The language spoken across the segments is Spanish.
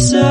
So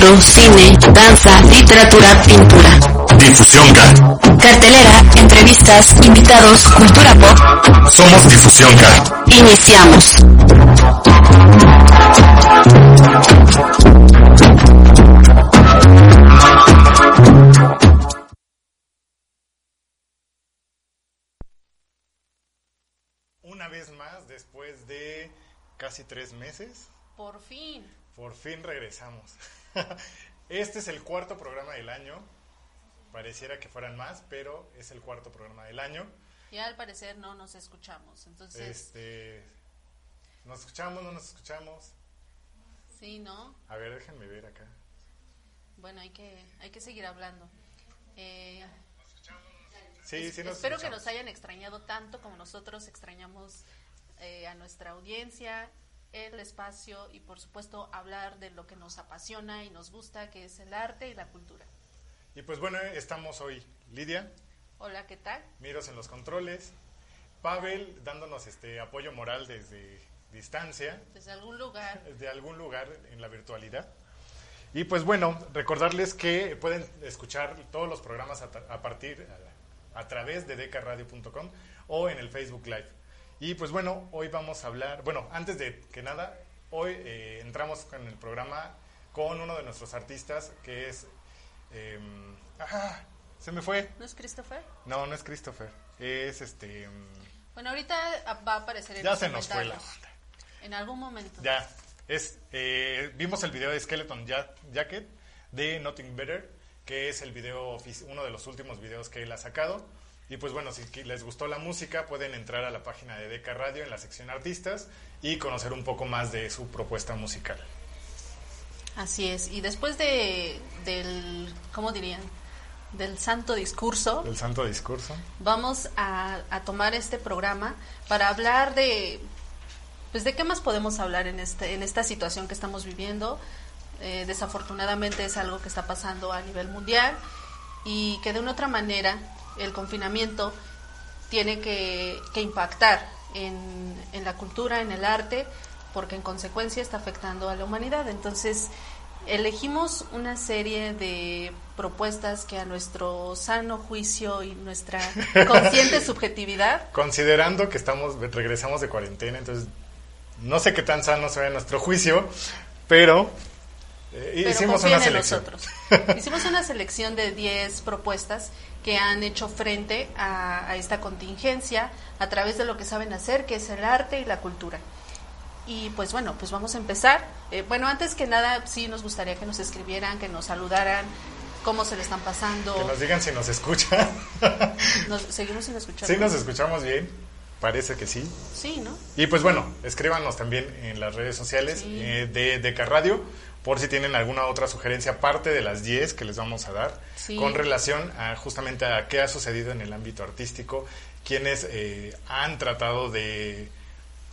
cine, danza, literatura, pintura. Difusión K. Cartelera, entrevistas, invitados, cultura pop. Somos Difusión K. Iniciamos. Una vez más, después de casi tres meses por fin. por fin regresamos. Este es el cuarto programa del año. Pareciera que fueran más, pero es el cuarto programa del año. Y al parecer no nos escuchamos. Entonces, Este, ¿Nos escuchamos? ¿No nos escuchamos? sí, ¿no? A ver, déjenme ver acá. Bueno, hay que, hay que seguir hablando. Eh, Sí, sí nos espero que escuchamos. nos hayan extrañado tanto como nosotros extrañamos eh, a nuestra audiencia, el espacio y por supuesto hablar de lo que nos apasiona y nos gusta, que es el arte y la cultura. Y pues bueno, estamos hoy Lidia, Hola, ¿qué tal? Miros en los controles, Pavel dándonos este apoyo moral desde distancia, Desde algún lugar. de algún lugar en la virtualidad. Y pues bueno, recordarles que pueden escuchar todos los programas a, a partir a, a través de decaradio.com o en el Facebook Live. Y pues bueno, hoy vamos a hablar, bueno, antes de que nada, hoy eh, entramos en el programa con uno de nuestros artistas que es... em, ¡Ah! Se me fue. ¿No es Christopher? No, no es Christopher. Es este... em, Bueno, ahorita va a aparecer en ya se nos fue la onda. En algún momento. Ya, es, eh, vimos el video de Skeleton Ja- Jacket de Nothing Better, que es el video, uno de los últimos videos que él ha sacado. Y pues bueno, si les gustó la música, pueden entrar a la página de Deca Radio en la sección artistas y conocer un poco más de su propuesta musical. Así es. Y después de, del, ¿cómo dirían? Del santo discurso, El santo discurso. vamos a, a tomar este programa para hablar de, pues de qué más podemos hablar en, este, en esta situación que estamos viviendo. Eh, desafortunadamente es algo que está pasando a nivel mundial y que de una otra manera el confinamiento tiene que, que impactar en, en la cultura, en el arte, porque en consecuencia está afectando a la humanidad. Entonces, elegimos una serie de propuestas que a nuestro sano juicio y nuestra consciente subjetividad Considerando que estamos regresamos de cuarentena, entonces no sé qué tan sano sea nuestro juicio, pero, eh, pero hicimos una selección. nosotros. Hicimos una selección de 10 propuestas que han hecho frente a, a esta contingencia a través de lo que saben hacer, que es el arte y la cultura. Y pues bueno, pues vamos a empezar. Eh, bueno, antes que nada, sí nos gustaría que nos escribieran, que nos saludaran, cómo se le están pasando. Que nos digan si nos escuchan. Nos- seguimos sin escuchar. Sí, nos escuchamos bien. Parece que sí. Sí, ¿no? Y pues bueno, escríbanos también en las redes sociales Sí. eh, de Deca Radio por si tienen alguna otra sugerencia aparte de las 10 que les vamos a dar Sí. con relación a justamente a qué ha sucedido en el ámbito artístico, quienes eh, han tratado de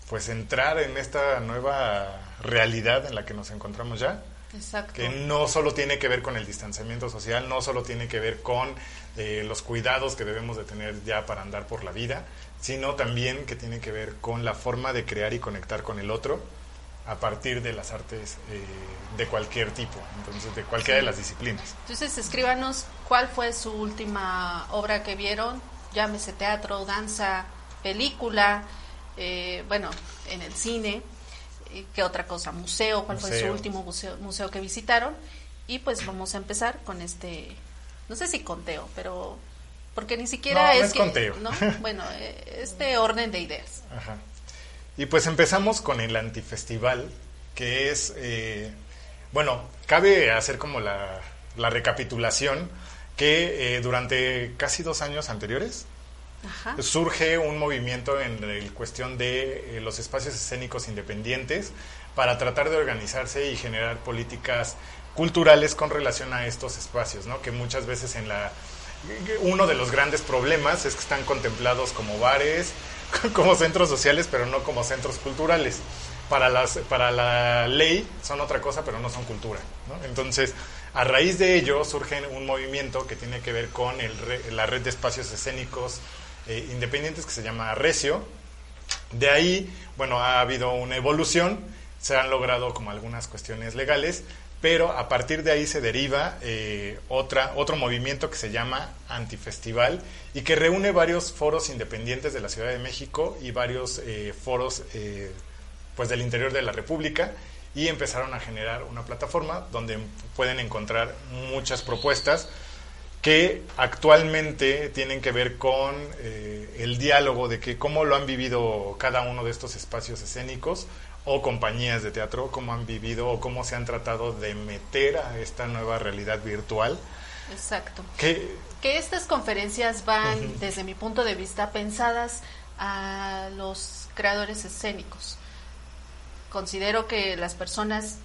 pues entrar en esta nueva realidad en la que nos encontramos ya Exacto. que no solo tiene que ver con el distanciamiento social, no solo tiene que ver con eh, los cuidados que debemos de tener ya para andar por la vida, sino también que tiene que ver con la forma de crear y conectar con el otro a partir de las artes eh, de cualquier tipo, entonces de cualquiera de las disciplinas. Entonces escríbanos cuál fue su última obra que vieron, llámese teatro, danza, película, eh, bueno, en el cine, eh, qué otra cosa, museo, cuál fue su último museo, museo que visitaron. Y pues vamos a empezar con este, no sé si conteo, pero porque ni siquiera No, no es, es que, conteo. ¿no? Bueno, eh, este orden de ideas. Ajá. Y pues empezamos con el antifestival, que es, eh, bueno, cabe hacer como la, la recapitulación que eh, durante casi dos años anteriores Ajá. surge un movimiento en el cuestión de eh, los espacios escénicos independientes para tratar de organizarse y generar políticas culturales con relación a estos espacios, ¿no? Que muchas veces en la uno de los grandes problemas es que están contemplados como bares, como centros sociales, pero no como centros culturales. Para, las, para la ley son otra cosa, pero no son cultura. Entonces, a raíz de ello surge un movimiento que tiene que ver con el re- la red de espacios escénicos eh, independientes que se llama Recio. De ahí, bueno, ha habido una evolución, se han logrado como algunas cuestiones legales, pero a partir de ahí se deriva eh, otra, otro movimiento que se llama Antifestival y que reúne varios foros independientes de la Ciudad de México y varios eh, foros eh, pues del interior de la República y empezaron a generar una plataforma donde pueden encontrar muchas propuestas que actualmente tienen que ver con el diálogo de que cómo lo han vivido cada uno de estos espacios escénicos o compañías de teatro, cómo han vivido o cómo se han tratado de meter a esta nueva realidad virtual. Exacto. Que, Que estas conferencias van, desde mi punto de vista, pensadas a los creadores escénicos. Considero que las personas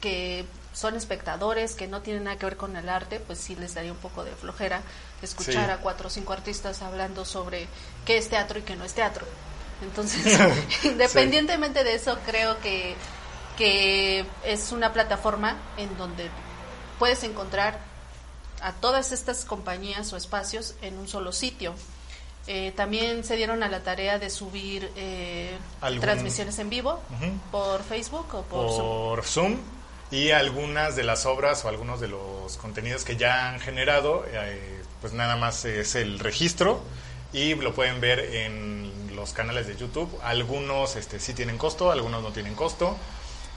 que son espectadores, que no tienen nada que ver con el arte, pues sí les daría un poco de flojera escuchar Sí. a cuatro o cinco artistas hablando sobre qué es teatro y qué no es teatro. Entonces, independientemente de eso, creo que, que es una plataforma en donde puedes encontrar a todas estas compañías o espacios en un solo sitio. Eh, también se dieron a la tarea de subir eh, transmisiones en vivo por Facebook o por, Zoom. por Zoom y algunas de las obras o algunos de los contenidos que ya han generado, eh, pues nada más es el registro y lo pueden ver en los canales de YouTube. Algunos este, sí tienen costo, algunos no tienen costo,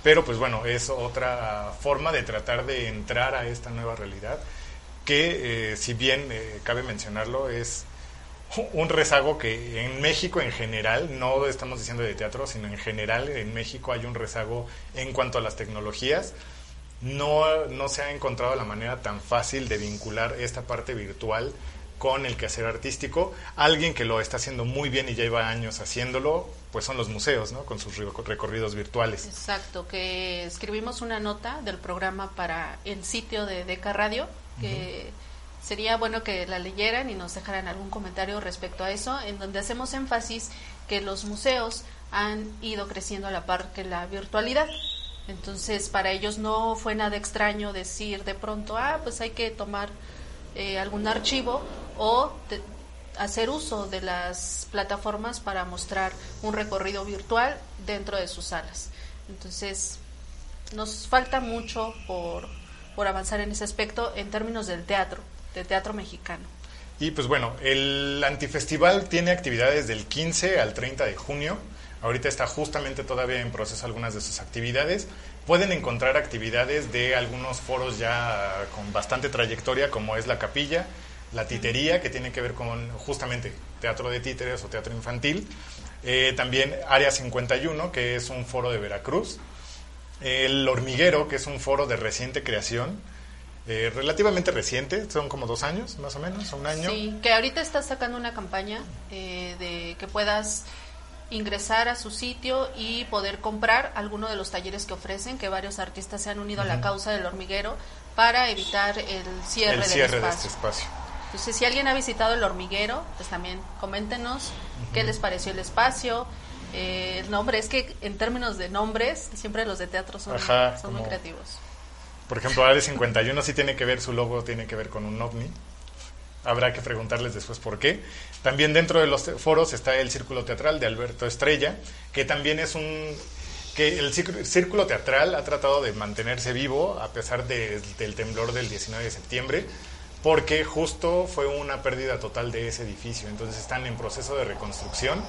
pero pues bueno, es otra forma de tratar de entrar a esta nueva realidad que eh, si bien eh, cabe mencionarlo es un rezago que en México en general, no estamos diciendo de teatro, sino en general en México hay un rezago en cuanto a las tecnologías. No, no se ha encontrado la manera tan fácil de vincular esta parte virtual con el quehacer artístico. Alguien que lo está haciendo muy bien y ya lleva años haciéndolo, pues son los museos, ¿no? Con sus reco- recorridos virtuales. Exacto, que escribimos una nota del programa para el sitio de Deca Radio, que sería bueno que la leyeran y nos dejaran algún comentario respecto a eso, en donde hacemos énfasis que los museos han ido creciendo a la par que la virtualidad. Entonces, para ellos no fue nada extraño decir de pronto, ah, pues hay que tomar eh, algún archivo o hacer uso de las plataformas para mostrar un recorrido virtual dentro de sus salas. Entonces, nos falta mucho por, por avanzar en ese aspecto en términos del teatro, del teatro mexicano. Y pues bueno, el antifestival tiene actividades del 15 al 30 de junio. Ahorita está justamente todavía en proceso algunas de sus actividades. Pueden encontrar actividades de algunos foros ya con bastante trayectoria, como es la capilla, la titería, que tiene que ver con justamente teatro de títeres o teatro infantil. Eh, también Área 51, que es un foro de Veracruz. El Hormiguero, que es un foro de reciente creación, eh, relativamente reciente, son como dos años, más o menos, un año. Sí, que ahorita está sacando una campaña eh, de que puedas ingresar a su sitio y poder comprar alguno de los talleres que ofrecen, que varios artistas se han unido a la causa del hormiguero para evitar el cierre, el del cierre de espacio. este espacio. Entonces, si alguien ha visitado el hormiguero, pues también coméntenos qué les pareció el espacio, eh, el nombre. Es que en términos de nombres, siempre los de teatro son, Ajá, son muy creativos. Por ejemplo, Área 51 sí tiene que ver, su logo tiene que ver con un ovni. Habrá que preguntarles después por qué. También dentro de los foros está el Círculo Teatral de Alberto Estrella, que también es un... que el círculo, círculo teatral ha tratado de mantenerse vivo a pesar de- del temblor del 19 de septiembre, porque justo fue una pérdida total de ese edificio. Entonces están en proceso de reconstrucción,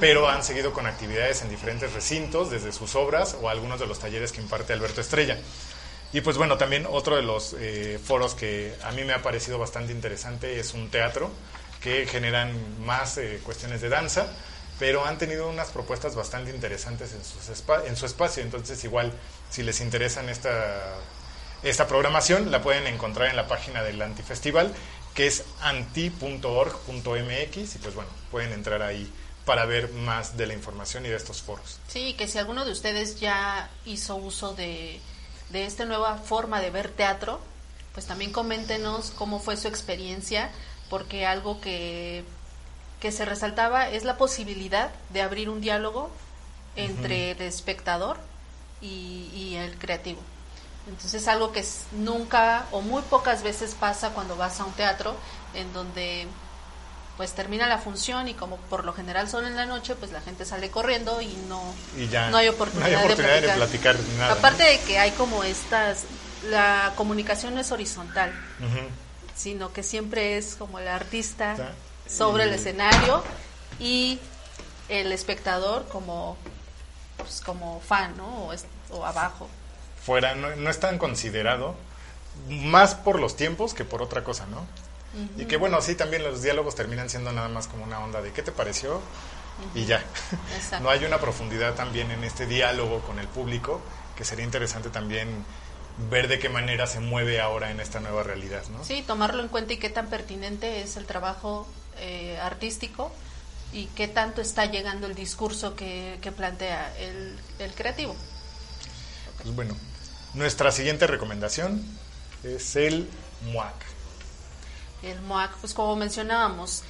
pero han seguido con actividades en diferentes recintos, desde sus obras o algunos de los talleres que imparte Alberto Estrella. Y pues bueno, también otro de los eh, foros que a mí me ha parecido bastante interesante es un teatro que generan más eh, cuestiones de danza, pero han tenido unas propuestas bastante interesantes en, sus espa- en su espacio. Entonces igual, si les interesan esta, esta programación, la pueden encontrar en la página del Antifestival, que es anti.org.mx y pues bueno, pueden entrar ahí para ver más de la información y de estos foros. Sí, que si alguno de ustedes ya hizo uso de, de esta nueva forma de ver teatro, pues también coméntenos cómo fue su experiencia, porque algo que, que se resaltaba es la posibilidad de abrir un diálogo entre el espectador y, y el creativo. Entonces algo que nunca o muy pocas veces pasa cuando vas a un teatro en donde pues termina la función y como por lo general son en la noche, pues la gente sale corriendo y no, Y ya no hay oportunidad, no hay oportunidad de de platicar. platicar nada, Aparte de que hay como estas, la comunicación no es horizontal, sino que siempre es como el artista Está. sobre el escenario y el espectador como pues, como fan, ¿no? O, es- o abajo. fuera no, no es tan considerado, más por los tiempos que por otra cosa, ¿no? Y que bueno, sí, también los diálogos terminan siendo nada más como una onda de ¿qué te pareció? y ya. No hay una profundidad también en este diálogo con el público, que sería interesante también ver de qué manera se mueve ahora en esta nueva realidad, ¿no? Sí, tomarlo en cuenta y qué tan pertinente es el trabajo eh, artístico y qué tanto está llegando el discurso que, que plantea el, el creativo. Pues bueno, nuestra siguiente recomendación es el MUAC. El MOAC, pues como mencionábamos,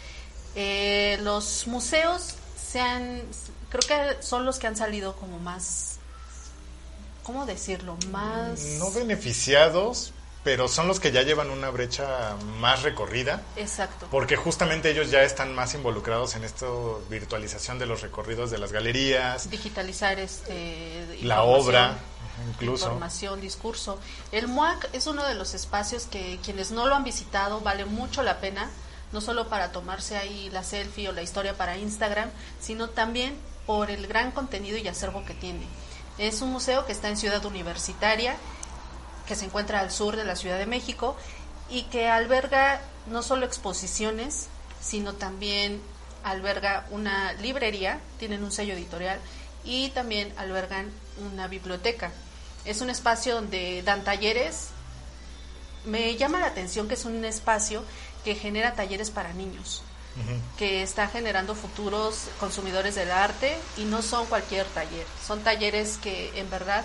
eh, los museos se han, creo que son los que han salido como más, ¿cómo decirlo? Más... No beneficiados, pero son los que ya llevan una brecha más recorrida. Exacto. Porque justamente ellos ya están más involucrados en esta virtualización de los recorridos de las galerías, Digitalizar este, la obra, incluso. Información, discurso. El MOAC es uno de los espacios que quienes no lo han visitado vale mucho la pena, no solo para tomarse ahí la selfie o la historia para Instagram, sino también por el gran contenido y acervo que tiene. Es un museo que está en Ciudad Universitaria, que se encuentra al sur de la Ciudad de México y que alberga no solo exposiciones, sino también alberga una librería, tienen un sello editorial y también albergan una biblioteca. Es un espacio donde dan talleres. Me llama la atención que es un espacio que genera talleres para niños, que está generando futuros consumidores del arte y no son cualquier taller, son talleres que en verdad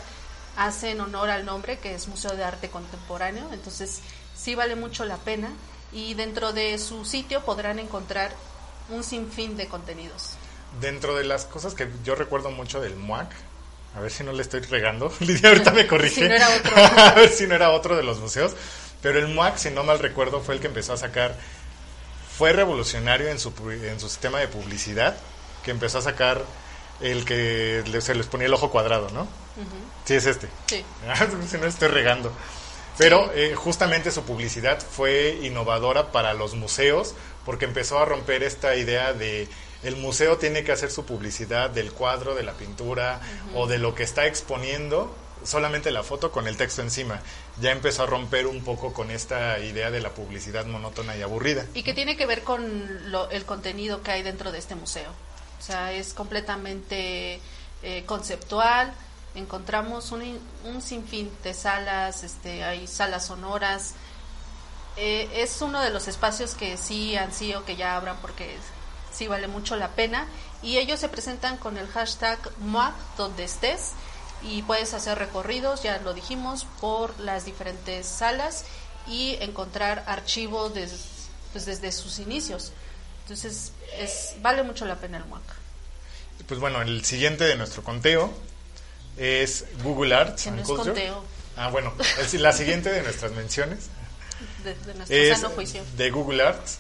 hacen honor al nombre que es Museo de Arte Contemporáneo, entonces sí vale mucho la pena y dentro de su sitio podrán encontrar un sinfín de contenidos. Dentro de las cosas que yo recuerdo mucho del MUAC, a ver si no le estoy regando, Lidia ahorita me corrige, Si no era otro. a ver si no era otro de los museos, pero el MUAC, si no mal recuerdo, fue el que empezó a sacar, fue revolucionario en su, en su sistema de publicidad, que empezó a sacar el que le- se les ponía el ojo cuadrado, ¿no? Sí, es este. Sí. si no estoy regando. Pero eh, justamente su publicidad fue innovadora para los museos porque empezó a romper esta idea de el museo tiene que hacer su publicidad del cuadro, de la pintura o de lo que está exponiendo, solamente la foto con el texto encima. Ya empezó a romper un poco con esta idea de la publicidad monótona y aburrida. Y que tiene que ver con lo- el contenido que hay dentro de este museo. O sea, es completamente eh, conceptual. Encontramos un, un sinfín de salas, este, hay salas sonoras. Eh, es uno de los espacios que sí han sido, que ya abran porque sí vale mucho la pena. Y ellos se presentan con el hashtag MOAC donde estés y puedes hacer recorridos, ya lo dijimos, por las diferentes salas y encontrar archivos pues, desde sus inicios. Entonces, es, vale mucho la pena el MOAC. Pues bueno, el siguiente de nuestro conteo es Google Arts Que no es conteo. Ah, bueno, el- la siguiente de nuestras menciones De, de nuestro es sano juicio. de Google Arts,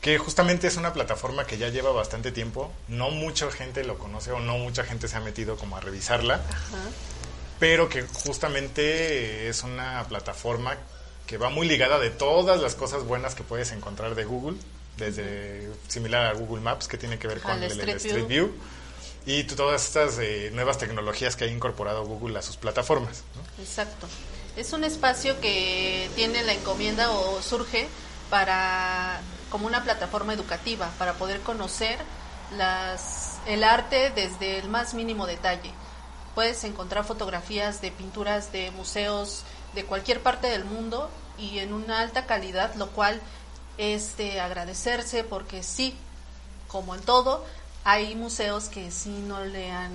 que justamente es una plataforma que ya lleva bastante tiempo. No mucha gente lo conoce o no mucha gente se ha metido como a revisarla, Ajá. pero que justamente es una plataforma que va muy ligada de todas las cosas buenas que puedes encontrar de Google, desde similar a Google Maps, que tiene que ver con el, el Street Street View. View, y todas estas eh, nuevas tecnologías que ha incorporado Google a sus plataformas. ¿no? Exacto. Es un espacio que tiene la encomienda o surge para como una plataforma educativa para poder conocer las el arte desde el más mínimo detalle. Puedes encontrar fotografías de pinturas de museos de cualquier parte del mundo y en una alta calidad, lo cual es de agradecerse porque sí, como en todo, hay museos que sí no le han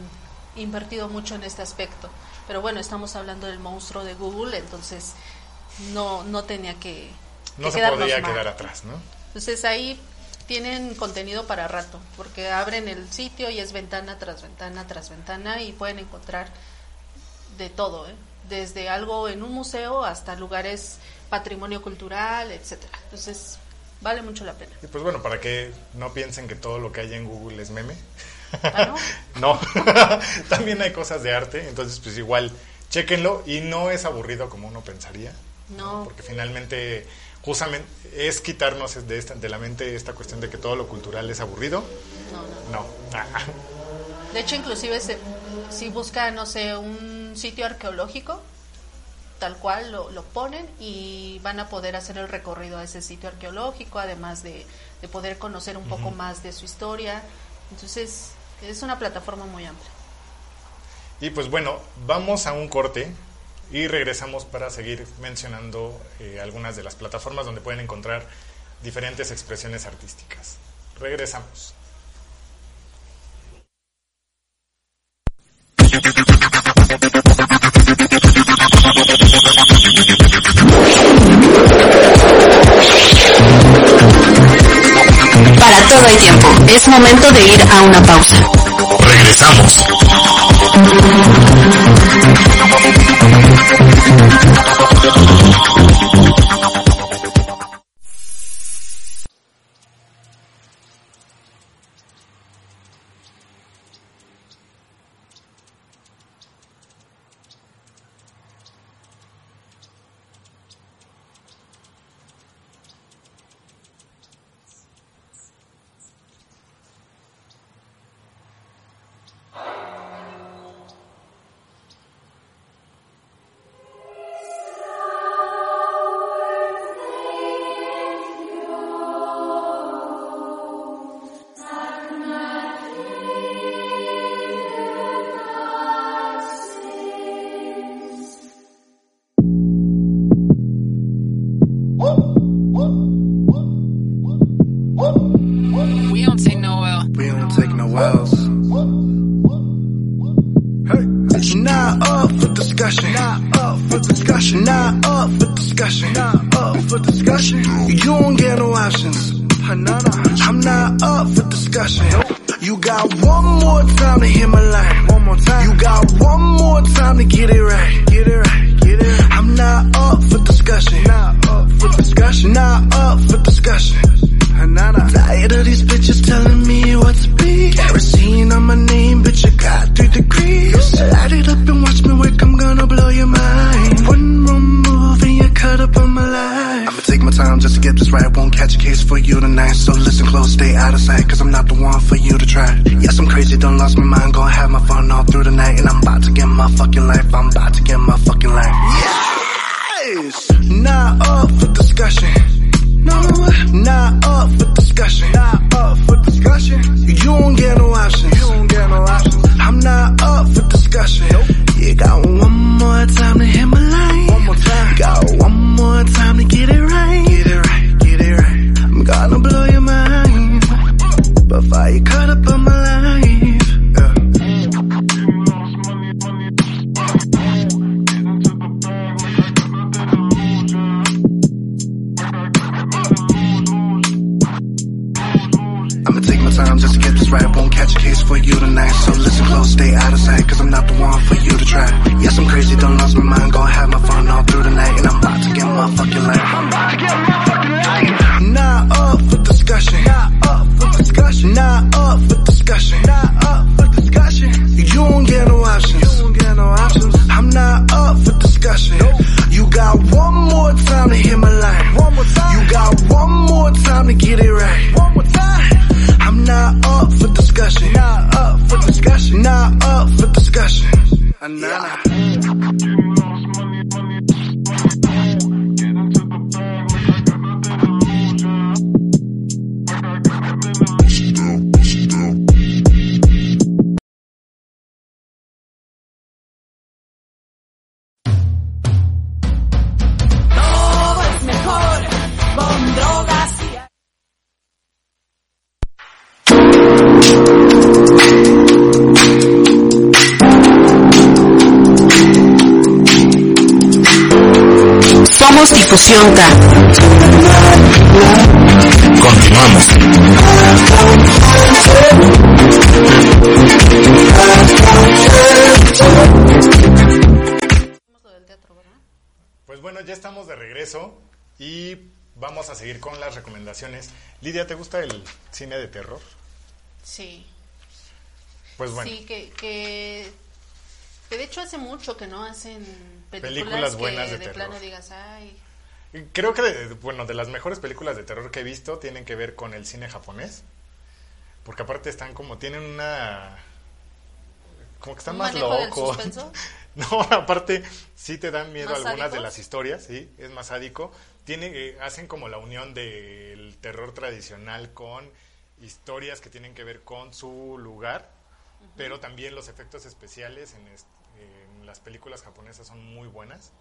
invertido mucho en este aspecto. Pero bueno, estamos hablando del monstruo de Google, entonces no, no tenía que, No que se mal. quedar atrás, ¿no? Entonces ahí tienen contenido para rato, porque abren el sitio y es ventana tras ventana tras ventana y pueden encontrar de todo, ¿eh? desde algo en un museo hasta lugares patrimonio cultural, etcétera. Entonces vale mucho la pena. Y pues bueno, para que no piensen que todo lo que hay en Google es meme. ¿Ah, no? no, también hay cosas de arte, entonces pues igual, chéquenlo y no es aburrido como uno pensaría. No. Porque finalmente, justamente, es quitarnos de, esta, de la mente esta cuestión de que todo lo cultural es aburrido. No, no. No. Ah, De hecho, inclusive se- si buscan, no sé, un sitio arqueológico, tal cual lo, lo ponen y van a poder hacer el recorrido a ese sitio arqueológico, además de, de poder conocer un poco más de su historia. Entonces, es una plataforma muy amplia. Y pues bueno, vamos a un corte y regresamos para seguir mencionando eh, algunas de las plataformas donde pueden encontrar diferentes expresiones artísticas. Regresamos. Para todo el tiempo, es momento de ir a una pausa. Regresamos. Thank you. You don't get no options. You don't get no options. I'm not up for discussion. You got one more time to hit my line. One more time. You got one more time to get it right. One more time. I'm not up for discussion. Not up for discussion. Not up for discussion. Yeah. Continuamos. Pues bueno, ya estamos de regreso y vamos a seguir con las recomendaciones. Lidia, ¿te gusta el cine de terror? Sí. Pues bueno, Sí, que, que, que de hecho hace mucho que no hacen películas, Películas que buenas de de, terror. plano digas, ay, creo que bueno, de las mejores películas de terror que he visto tienen que ver con el cine japonés. Porque aparte están como, tienen una... Como que están ¿Un más locos. No, aparte sí te dan miedo ¿Más algunas de las historias, sí, es más sádico. Tiene, eh, hacen como la unión del terror tradicional con historias que tienen que ver con su lugar, pero también los efectos especiales en, en las películas japonesas son muy buenas.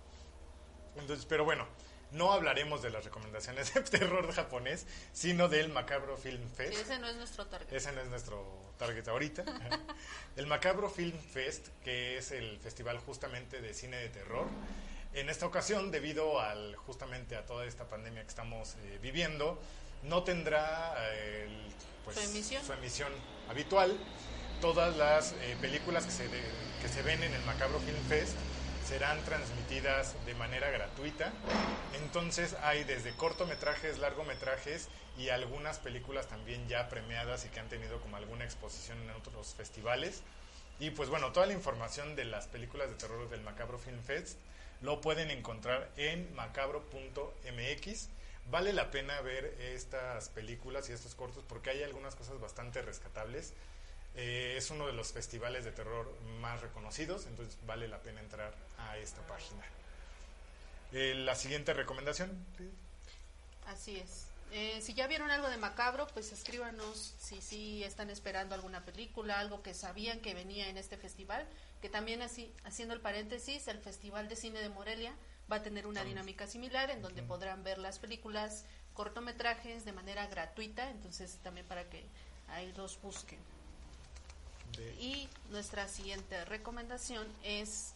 Entonces, pero bueno, no hablaremos de las recomendaciones de terror japonés, sino del Macabro Film Fest. Ese no es nuestro target. Ese no es nuestro target ahorita. el Macabro Film Fest, que es el festival justamente de cine de terror. En esta ocasión, debido al justamente a toda esta pandemia que estamos eh, viviendo, no tendrá eh, el, pues, Su emisión. su emisión habitual. Todas las eh, películas que se, de- que se ven en el Macabro Film Fest serán transmitidas de manera gratuita. Entonces hay desde cortometrajes, largometrajes y algunas películas también ya premiadas y que han tenido como alguna exposición en otros festivales. Y pues bueno, toda la información de las películas de terror del Macabro Film Fest lo pueden encontrar en macabro.mx. Vale la pena ver estas películas y estos cortos porque hay algunas cosas bastante rescatables. Eh, es uno de los festivales de terror más reconocidos, entonces vale la pena entrar a esta página. Eh, la siguiente recomendación. ¿sí? Así es. Eh, si ya vieron algo de Macabro, pues escríbanos si sí están esperando alguna película, algo que sabían que venía en este festival, que también así, haciendo el paréntesis, el Festival de Cine de Morelia va a tener una dinámica similar en donde podrán ver las películas cortometrajes de manera gratuita, entonces también para que ahí los busquen. De- Y nuestra siguiente recomendación es,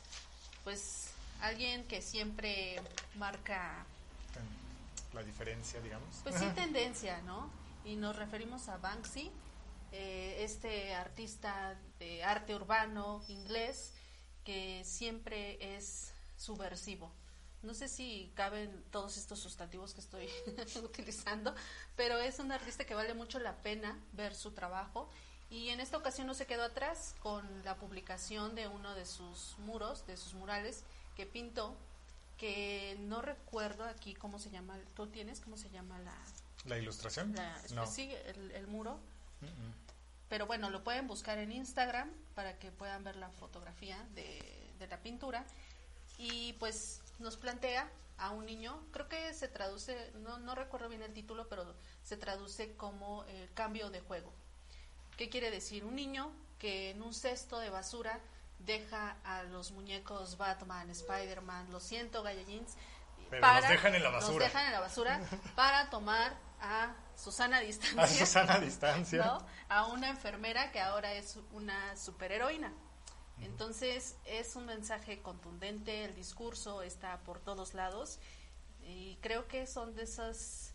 pues, alguien que siempre marca la diferencia, digamos. Pues sí, tendencia, ¿no? Y nos referimos a Banksy, eh, este artista de arte urbano inglés que siempre es subversivo. No sé si caben todos estos sustantivos que estoy utilizando, pero es un artista que vale mucho la pena ver su trabajo. Y en esta ocasión no se quedó atrás con la publicación de uno de sus muros, de sus murales que pintó, que no recuerdo aquí cómo se llama, ¿tú tienes cómo se llama la, ¿La ilustración? la- no. pues sí, el, el muro? Pero bueno, lo pueden buscar en Instagram para que puedan ver la fotografía de, de la pintura. Y pues nos plantea a un niño, creo que se traduce, no, no recuerdo bien el título, pero se traduce como el cambio de juego. ¿Qué quiere decir? Un niño que en un cesto de basura deja a los muñecos Batman, Spider-Man, lo siento, Gallagins, Pero los dejan en la basura. dejan en la basura para tomar a Susana distancia. A Susana distancia. ¿no? a una enfermera que ahora es una superheroína. Entonces es un mensaje contundente, el discurso está por todos lados y creo que son de esas,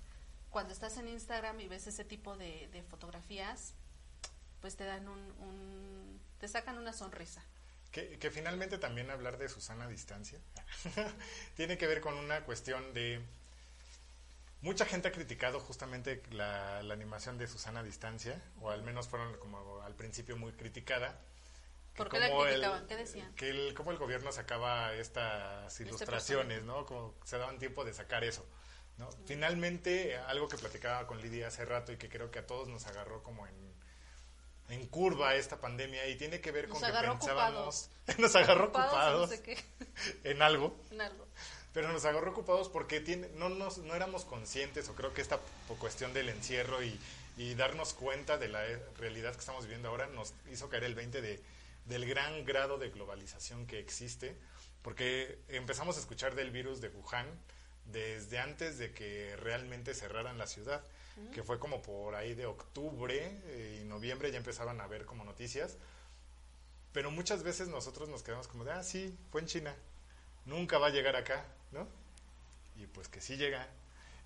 cuando estás en Instagram y ves ese tipo de, de fotografías, pues te dan un, un- te sacan una sonrisa. Que, que finalmente también hablar de Susana a distancia tiene que ver con una cuestión de... Mucha gente ha criticado justamente la, la animación de Susana a distancia, o al menos fueron como al principio muy criticada. ¿Por qué la criticaban? ¿Qué decían? Que el, como el gobierno sacaba estas Este ilustraciones, ¿no? Como se daban tiempo de sacar eso. ¿no? Finalmente, algo que platicaba con Lidia hace rato y que creo que a todos nos agarró como en, en curva esta pandemia y tiene que ver Nos con que pensábamos, nos agarró Ocupados en ocupados no sé qué, en algo, en algo. pero nos agarró ocupados porque tiene, no, nos, no éramos conscientes, o creo que esta cuestión del encierro y, y darnos cuenta de la eh, realidad que estamos viviendo ahora nos hizo caer el 20 de, del gran grado de globalización que existe, porque empezamos a escuchar del virus de Wuhan desde antes de que realmente cerraran la ciudad, que fue como por ahí de octubre eh, y noviembre ya empezaban a ver como noticias, pero muchas veces nosotros nos quedamos como de, ah, sí, fue en China, nunca va a llegar acá, ¿no? Y pues que sí llega.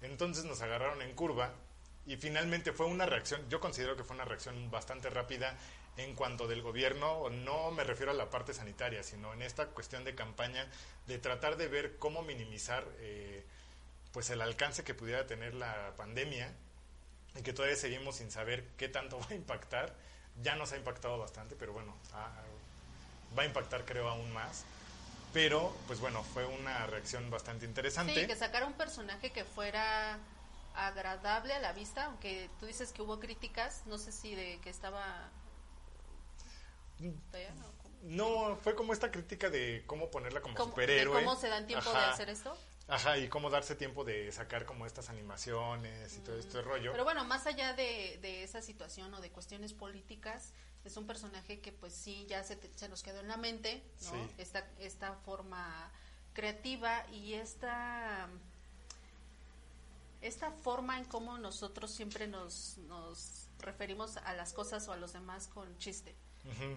Entonces nos agarraron en curva y finalmente fue una reacción, yo considero que fue una reacción bastante rápida en cuanto del gobierno, no me refiero a la parte sanitaria, sino en esta cuestión de campaña de tratar de ver cómo minimizar eh, pues el alcance que pudiera tener la pandemia y que todavía seguimos sin saber qué tanto va a impactar. Ya nos ha impactado bastante, pero bueno, va a impactar creo aún más. Pero, pues bueno, fue una reacción bastante interesante. Sí, que sacara un personaje que fuera agradable a la vista, aunque tú dices que hubo críticas, no sé si de que estaba... ¿Todavía no? ¿Cómo- No, fue como esta crítica de cómo ponerla como cómo- de superhéroe. ¿Cómo se dan tiempo de hacer esto? Ajá, y cómo darse tiempo de sacar como estas animaciones y todo este rollo. Pero bueno, más allá de, de esa situación o de cuestiones políticas, es un personaje que pues sí, ya se, te- se nos quedó en la mente, ¿no? Sí. Esta, esta forma creativa y esta, esta forma en cómo nosotros siempre nos, nos referimos a las cosas o a los demás con chiste.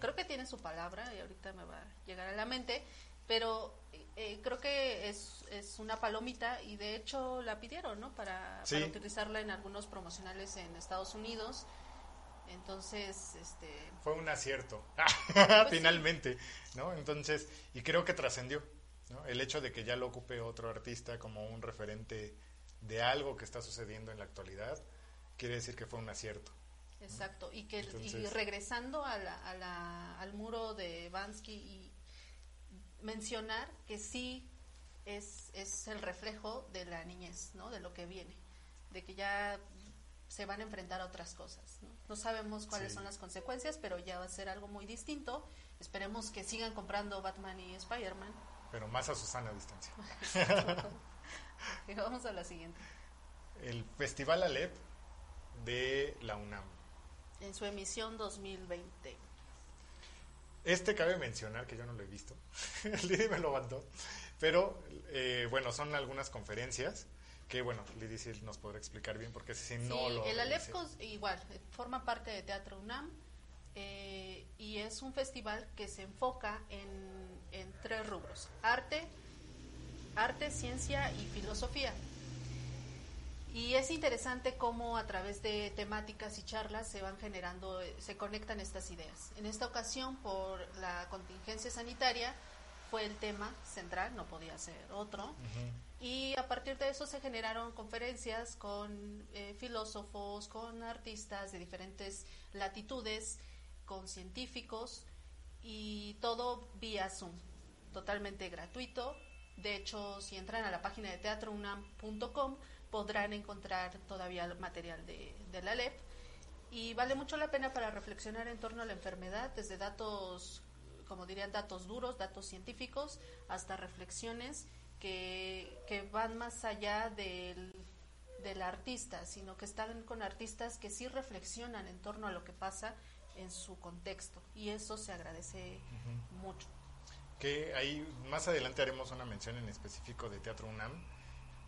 Creo que tiene su palabra y ahorita me va a llegar a la mente, pero eh, creo que es, es una palomita y de hecho la pidieron, ¿no? Para, Sí. para utilizarla en algunos promocionales en Estados Unidos. Entonces, este, Fue un acierto, Pues finalmente, ¿no? Entonces, y creo que trascendió, ¿no? El hecho de que ya lo ocupe otro artista como un referente de algo que está sucediendo en la actualidad, quiere decir que fue un acierto. exacto. Y que y regresando a la, a la- al muro de Bansky y mencionar que sí es, es el reflejo de la niñez, ¿no? De lo que viene, de que ya se van a enfrentar a otras cosas. No, No sabemos cuáles Sí. son las consecuencias, pero ya va a ser algo muy distinto. Esperemos que sigan comprando Batman y Spider-Man. Pero más a Susana distancia. Y vamos a la siguiente. El Festival Alep de la UNAM. En su emisión 2020. Este cabe mencionar que yo no lo he visto. Lidi me lo mandó. Pero eh, bueno, son algunas conferencias que bueno, Lidi sí nos podrá explicar bien porque si no lo el hice. Alepco igual, forma parte de Teatro UNAM eh, y es un festival que se enfoca en, en tres rubros, arte, arte, ciencia y filosofía. Y es interesante cómo a través de temáticas y charlas se van generando, eh, se conectan estas ideas. En esta ocasión, por la contingencia sanitaria, fue el tema central, no podía ser otro. Y a partir de eso se generaron conferencias con eh, filósofos, con artistas de diferentes latitudes, con científicos y todo vía Zoom, totalmente gratuito. De hecho, si entran a la página de teatrounam.com podrán encontrar todavía material de, de la LEP y vale mucho la pena para reflexionar en torno a la enfermedad, desde datos, como dirían, datos duros, datos científicos, hasta reflexiones que, que van más allá del, del artista, sino que están con artistas que sí reflexionan en torno a lo que pasa en su contexto. Y eso se agradece mucho. que ahí más adelante haremos una mención en específico de Teatro UNAM,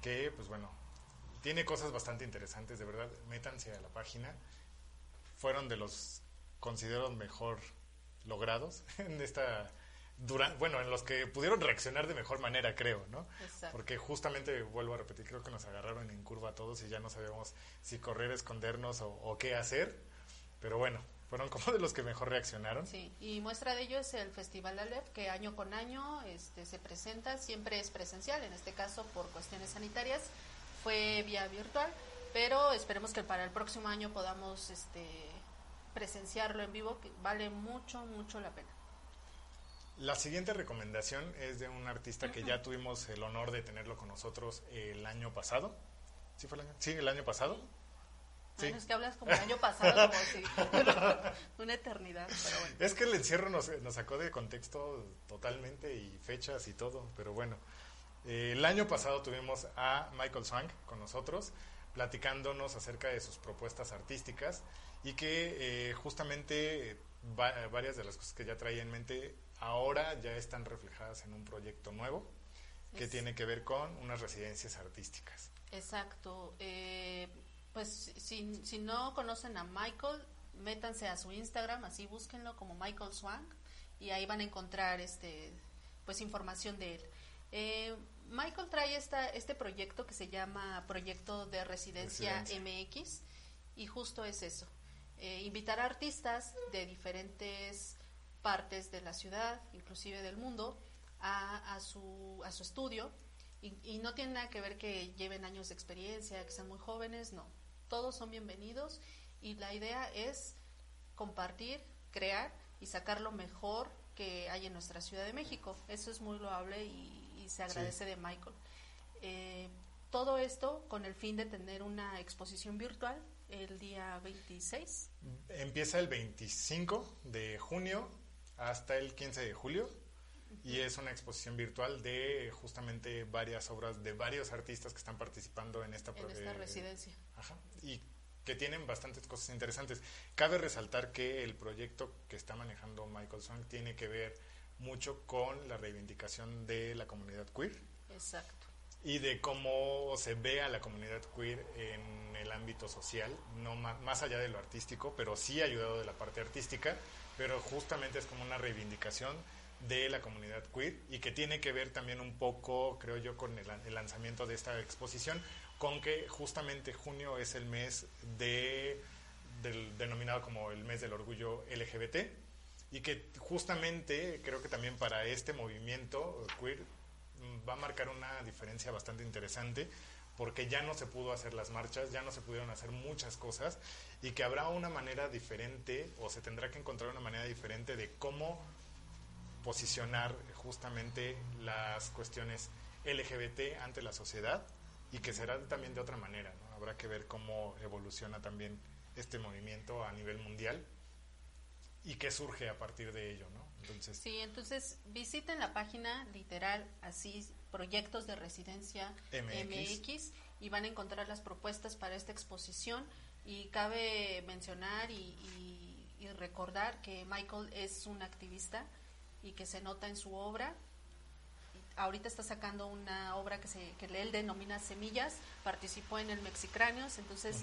que pues bueno, tiene cosas bastante interesantes, de verdad, métanse a la página. Fueron de los considero mejor logrados en esta dura- bueno, en los que pudieron reaccionar de mejor manera, creo, ¿no? Exacto. Porque justamente vuelvo a repetir, creo que nos agarraron en curva a todos y ya no sabíamos si correr, escondernos o, o qué hacer. Pero bueno, fueron como de los que mejor reaccionaron. Sí, y muestra de ello es el Festival Alep, que año con año este, se presenta, siempre es presencial, en este caso por cuestiones sanitarias, fue vía virtual, pero esperemos que para el próximo año podamos este, presenciarlo en vivo, que vale mucho, mucho la pena. La siguiente recomendación es de un artista que ya tuvimos el honor de tenerlo con nosotros el año pasado. ¿Sí fue el año? Sí, el año pasado. Sí. Bueno, es que hablas como el año pasado, como si una eternidad, pero bueno. Es que el encierro nos, nos sacó de contexto totalmente y fechas y todo, pero bueno. Eh, el año pasado tuvimos a Michael Swank con nosotros, platicándonos acerca de sus propuestas artísticas y que eh, justamente eh, va- varias de las cosas que ya traía en mente ahora ya están reflejadas en un proyecto nuevo que Es- tiene que ver con unas residencias artísticas. Exacto. Eh, pues si, si no conocen a Michael, métanse a su Instagram, así búsquenlo como Michael Swank y ahí van a encontrar este pues información de él. Eh, Michael trae esta, este proyecto que se llama Proyecto de Residencia, Residencia. MX y justo es eso, eh, invitar a artistas de diferentes partes de la ciudad, inclusive del mundo, a, a, su, a su estudio y, y no tiene nada que ver que lleven años de experiencia, que sean muy jóvenes, no, todos son bienvenidos y la idea es compartir, crear y sacar lo mejor que hay en nuestra Ciudad de México. Eso es muy loable y, y se agradece de Michael. Eh, todo esto con el fin de tener una exposición virtual el día 26. Empieza el 25 de junio hasta el 15 de julio. y es una exposición virtual de justamente varias obras de varios artistas que están participando en esta, En esta eh, residencia. Ajá, y que tienen bastantes cosas interesantes. Cabe resaltar que el proyecto que está manejando Michael Song tiene que ver mucho con la reivindicación de la comunidad queer Exacto. y de cómo se ve a la comunidad queer en el ámbito social, no ma- más allá de lo artístico, pero sí ayudado de la parte artística, pero justamente es como una reivindicación de la comunidad queer y que tiene que ver también un poco, creo yo, con el, el lanzamiento de esta exposición, con que justamente junio es el mes de del denominado como el mes del orgullo LGBT y que justamente creo que también para este movimiento queer mm, va a marcar una diferencia bastante interesante porque ya no se pudo hacer las marchas, ya no se pudieron hacer muchas cosas y que habrá una manera diferente o se tendrá que encontrar una manera diferente de cómo posicionar justamente las cuestiones LGBT ante la sociedad y que será también de otra manera. Habrá que ver cómo evoluciona también este movimiento a nivel mundial y qué surge a partir de ello. ¿no? Entonces, Sí, entonces visiten la página literal, así, proyectos de residencia MX. MX. y van a encontrar las propuestas para esta exposición. Y cabe mencionar y, y- y recordar que Michael es un activista y que se nota en su obra. Ahorita está sacando una obra que, se, que él denomina Semillas, participó en el Mexicráneos, entonces.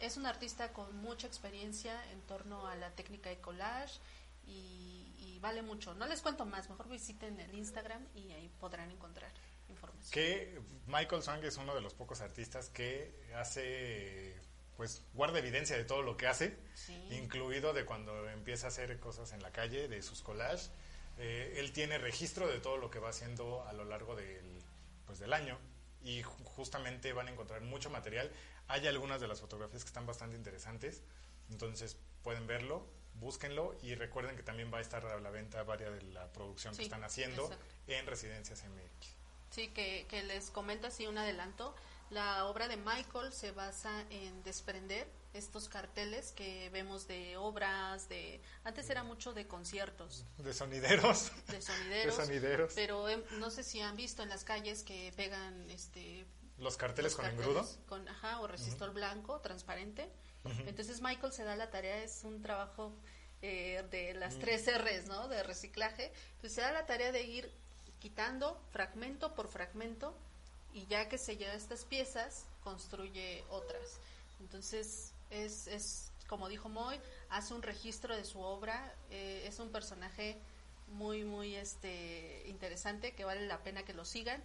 Es un artista con mucha experiencia en torno a la técnica de collage y, y vale mucho. No les cuento más, mejor visiten el Instagram y ahí podrán encontrar información. que Michael Sang es uno de los pocos artistas que hace, pues guarda evidencia de todo lo que hace, Sí. incluido de cuando empieza a hacer cosas en la calle, de sus collages. Eh, él tiene registro de todo lo que va haciendo a lo largo del, pues, del año y ju- justamente van a encontrar mucho material. Hay algunas de las fotografías que están bastante interesantes, entonces pueden verlo, búsquenlo y recuerden que también va a estar a la venta varias de la producción Sí, que están haciendo exacto. en Residencias MX. Sí, que, que les comento así un adelanto. La obra de Michael se basa en desprender estos carteles que vemos de obras, de antes era mucho de conciertos, De sonideros. de sonideros, De sonideros. pero em, no sé si han visto en las calles que pegan este Los carteles los con carteles engrudo. con ajá o resistor blanco transparente. Entonces Michael se da la tarea es un trabajo eh, de las tres R's, ¿no? De reciclaje. Entonces se da la tarea de ir quitando fragmento por fragmento y ya que se lleva estas piezas construye otras. Entonces es, es como dijo Moy, hace un registro de su obra. eh, es un personaje muy muy este interesante que vale la pena que lo sigan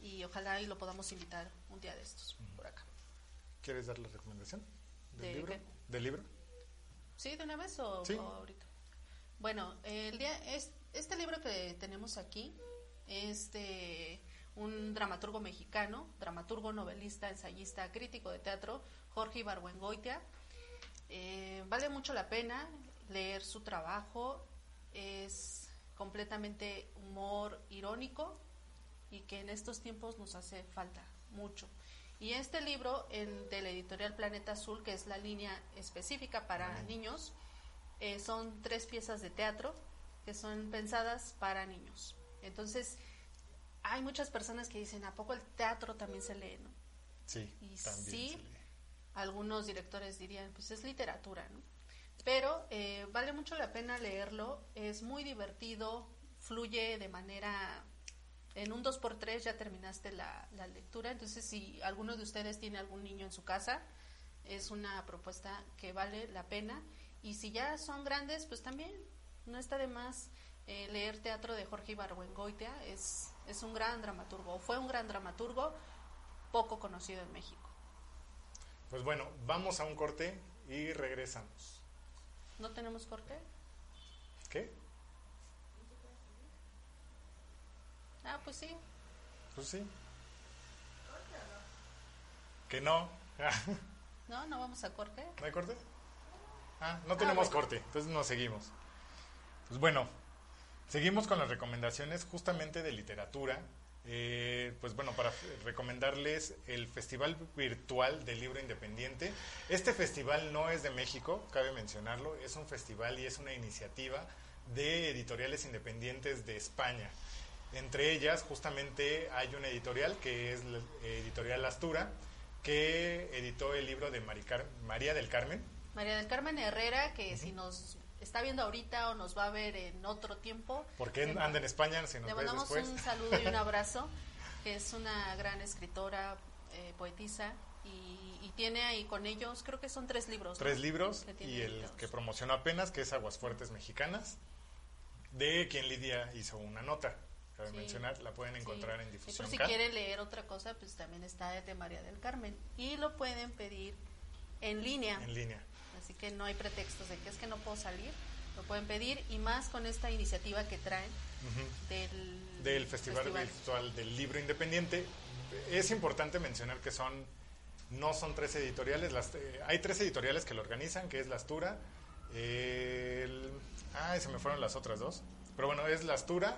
y ojalá y lo podamos invitar un día de estos por acá. ¿Quieres dar la recomendación? ¿Del ¿De libro? qué? ¿Del libro? ¿Sí, de una vez o, Sí. o ahorita? Bueno, el día es, este libro que tenemos aquí es de un dramaturgo mexicano, dramaturgo, novelista, ensayista, crítico de teatro, Jorge Ibargüengoitia. Eh, vale mucho la pena leer su trabajo, es completamente humor irónico y que en estos tiempos nos hace falta mucho. Y este libro el de la editorial Planeta Azul, que es la línea específica para niños, eh, son tres piezas de teatro que son pensadas para niños. Entonces, hay muchas personas que dicen, ¿a poco el teatro también se lee? ¿no? Sí, Y también sí, se lee. algunos directores dirían, pues es literatura, ¿no? Pero eh, vale mucho la pena leerlo, es muy divertido, fluye de manera... En un 2x3 ya terminaste la, la lectura, entonces si alguno de ustedes tiene algún niño en su casa, es una propuesta que vale la pena. Y si ya son grandes, pues también no está de más eh, leer teatro de Jorge Ibargüengoitia, es, es un gran dramaturgo, o fue un gran dramaturgo poco conocido en México. Pues bueno, vamos a un corte y regresamos. ¿No tenemos corte? ¿Qué? Ah, pues sí. Pues sí. Que no. No, no vamos a corte. ¿No hay corte? Ah, no tenemos bueno. corte, entonces nos seguimos. Pues bueno, seguimos con las recomendaciones justamente de literatura. Eh, pues bueno, para recomendarles el Festival Virtual del Libro Independiente. Este festival no es de México, cabe mencionarlo, es un festival y es una iniciativa de editoriales independientes de España. Entre ellas, justamente, hay una editorial que es la Editorial Astura, que editó el libro de Maricar- María del Carmen. María del Carmen Herrera, que si nos está viendo ahorita o nos va a ver en otro tiempo. porque anda en España? Si nos Le mandamos un saludo y un abrazo, que es una gran escritora, eh, poetisa, y, y tiene ahí con ellos, creo que son tres libros. ¿no? Tres libros y el editados. que promocionó apenas, que es Aguas Fuertes Mexicanas, de quien Lidia hizo una nota. Cabe Sí. mencionar, la pueden encontrar Sí. en difusión. si quieren leer otra cosa, pues también está de María del Carmen. Y lo pueden pedir en línea. en línea. Así que no hay pretextos de que es que no puedo salir. Lo pueden pedir y más con esta iniciativa que traen del, del Festival, Virtual del Libro Independiente. Es importante mencionar que son no son tres editoriales, las, eh, hay tres editoriales que lo organizan, que es La Astura, el, ay, se me fueron las otras dos. Pero bueno, es La Astura,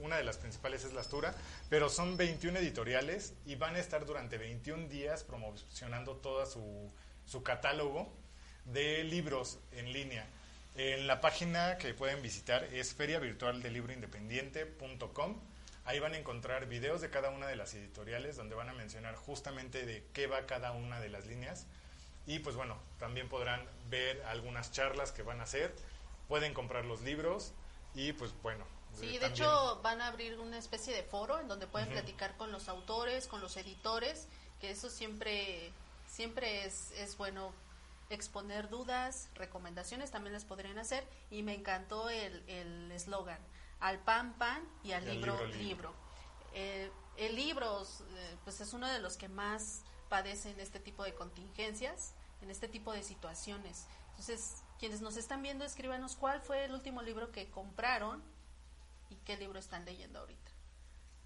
una de las principales es La Astura, pero son 21 editoriales y van a estar durante 21 días promocionando todo su, su catálogo de libros en línea. En la página que pueden visitar es feriavirtualdelibroindependiente.com. Ahí van a encontrar videos de cada una de las editoriales donde van a mencionar justamente de qué va cada una de las líneas. Y pues bueno, también podrán ver algunas charlas que van a hacer. Pueden comprar los libros y pues bueno. Sí, eh, de también- hecho van a abrir una especie de foro en donde pueden platicar con los autores, con los editores, que eso siempre, siempre es, es bueno exponer dudas, recomendaciones también les podrían hacer y me encantó el el eslogan, al pan pan y al Y al libro libro, libro. libro. Eh, el libro eh, pues es uno de los que más padecen este tipo de contingencias, en este tipo de situaciones. Entonces, quienes nos están viendo, escríbanos cuál fue el último libro que compraron y qué libro están leyendo ahorita.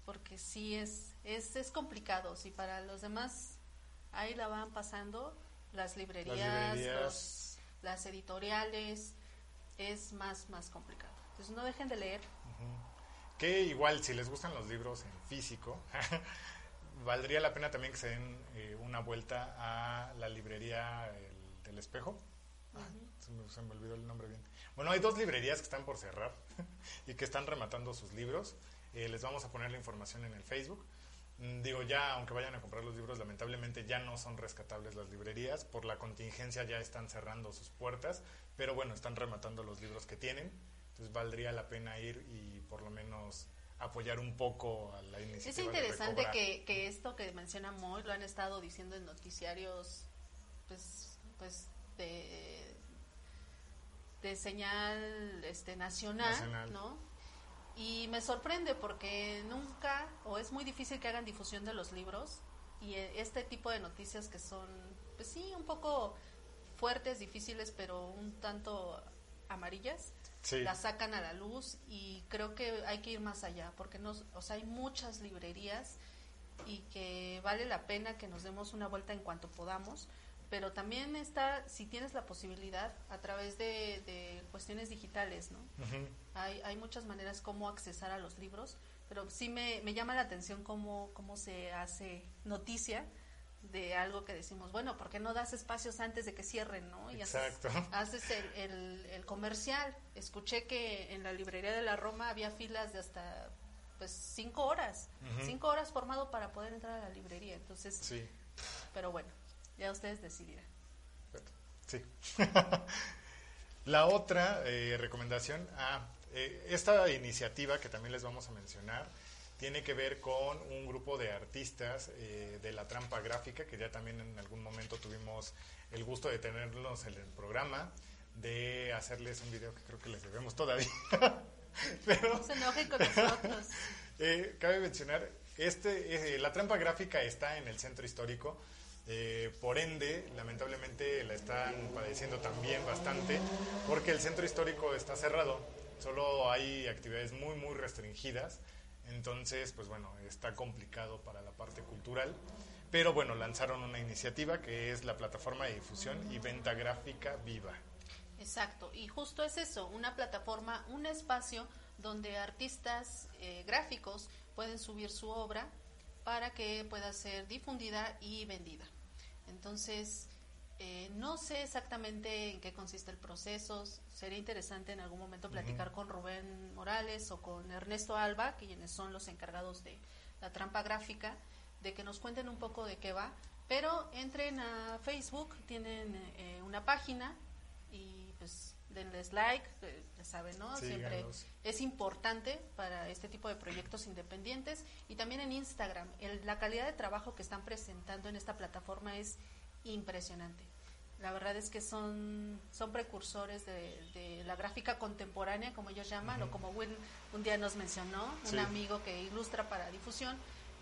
Porque sí es, es, es complicado, si para los demás ahí la van pasando, las librerías, Las librerías. los- las editoriales, es más, más complicado. Entonces no dejen de leer. Que igual, si les gustan los libros en físico, valdría la pena también que se den eh, una vuelta a la librería El- del Espejo. Ah, se, me, se me olvidó el nombre bien. Bueno, hay dos librerías que están por cerrar y que están rematando sus libros. Eh, les vamos a poner la información en el Facebook. Mm, Digo, ya, aunque vayan a comprar los libros, lamentablemente ya no son rescatables las librerías. Por la contingencia ya están cerrando sus puertas, pero bueno, están rematando los libros que tienen. Entonces valdría la pena ir y por lo menos apoyar un poco a la iniciativa. Es interesante que, que esto que menciona Moy lo han estado diciendo en noticiarios, pues, pues de, de señal este nacional, Nacional. ¿no? Y me sorprende porque nunca, o es muy difícil que hagan difusión de los libros y eh, este tipo de noticias que son, pues sí, un poco fuertes, difíciles, pero un tanto amarillas, Sí. las sacan a la luz y creo que hay que ir más allá porque nos, o sea, hay muchas librerías y que vale la pena que nos demos una vuelta en cuanto podamos, pero también está, si tienes la posibilidad, a través de, de cuestiones digitales, ¿no? Hay, hay muchas maneras como accesar a los libros, pero sí me, me llama la atención cómo, cómo se hace noticia de algo que decimos, bueno, ¿por qué no das espacios antes de que cierren, no? Y haces- Exacto. Haces, el, el, el comercial. Escuché que en la librería de la Roma había filas de hasta pues cinco horas, cinco horas formado para poder entrar a la librería. Entonces, Sí. pero bueno, ya ustedes decidirán. Sí. La otra eh, recomendación, ah, eh, esta iniciativa que también les vamos a mencionar, tiene que ver con un grupo de artistas eh, de la trampa gráfica, que ya también en algún momento tuvimos el gusto de tenerlos en el programa, de hacerles un video que creo que les debemos todavía. Pero No se enojen con nosotros. cabe mencionar, este, la trampa gráfica está en el centro histórico, eh, por ende, lamentablemente la están padeciendo también bastante, porque el centro histórico está cerrado, solo hay actividades muy, muy restringidas, entonces, pues bueno, está complicado para la parte cultural, pero bueno, lanzaron una iniciativa que es la plataforma de difusión y venta gráfica viva. Exacto, y justo es eso, una plataforma, un espacio donde artistas eh, gráficos pueden subir su obra para que pueda ser difundida y vendida. Entonces, Eh, no sé exactamente en qué consiste el proceso. Sería interesante en algún momento platicar con Rubén Morales o con Ernesto Alba, quienes son los encargados de la trampa gráfica, de que nos cuenten un poco de qué va. Pero entren a Facebook, tienen eh, una página denles like, ya saben, ¿no? Siempre es importante para este tipo de proyectos independientes y también en Instagram. El- la calidad de trabajo que están presentando en esta plataforma es impresionante. La verdad es que son, son precursores de, de la gráfica contemporánea, como ellos llaman, o como Will un día nos mencionó, Sí. un amigo que ilustra para difusión,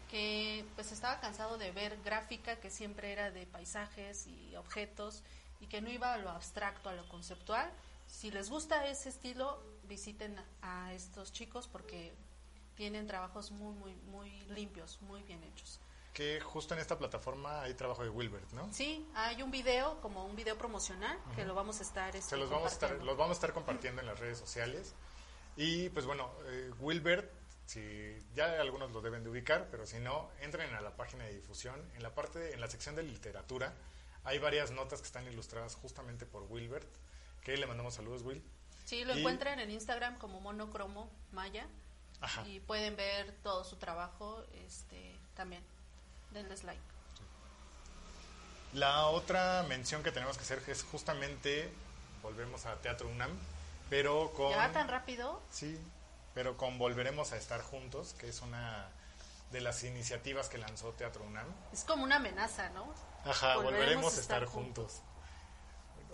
que pues estaba cansado de ver gráfica que siempre era de paisajes y objetos y que no iba a lo abstracto, a lo conceptual. Si les gusta ese estilo, visiten a estos chicos porque tienen trabajos muy, muy, muy limpios, muy bien hechos. Que justo en esta plataforma hay trabajo de Wilbert, ¿no? Sí, hay un video, como un video promocional, que lo vamos a estar este, Se los vamos a estar, compartiendo. los vamos a estar compartiendo en las redes sociales. Y pues bueno, eh, Wilbert, si ya algunos lo deben de ubicar, pero si no, entren a la página de difusión. En la parte, en la sección de literatura, hay varias notas que están ilustradas justamente por Wilbert, que le mandamos saludos, Will. Sí, lo Y- encuentran en Instagram como monocromo maya Ajá. y pueden ver todo su trabajo este, también. Denles like. La otra mención que tenemos que hacer es justamente, volvemos a Teatro UNAM, pero con... ¿Ya tan rápido? Sí, pero con Volveremos a estar juntos, que es una de las iniciativas que lanzó Teatro UNAM. Es como una amenaza, ¿no? Ajá, volveremos, a estar, juntos.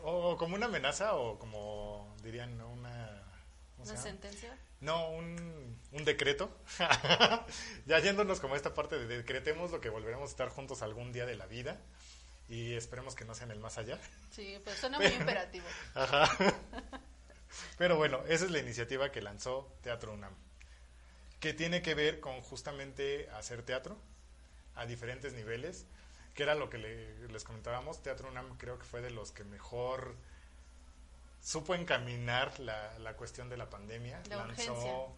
O como una amenaza o como dirían, ¿no? una... ¿cómo se Una sentencia. No, un, un decreto. ya yéndonos como esta parte de decretemos lo que volveremos a estar juntos algún día de la vida y esperemos que no sea en el más allá. Sí, pero suena muy imperativo. Ajá. Pero bueno, esa es la iniciativa que lanzó Teatro UNAM, que tiene que ver con justamente hacer teatro a diferentes niveles, que era lo que le- les comentábamos. Teatro UNAM creo que fue de los que mejor supo encaminar la, la cuestión de la pandemia. La lanzó,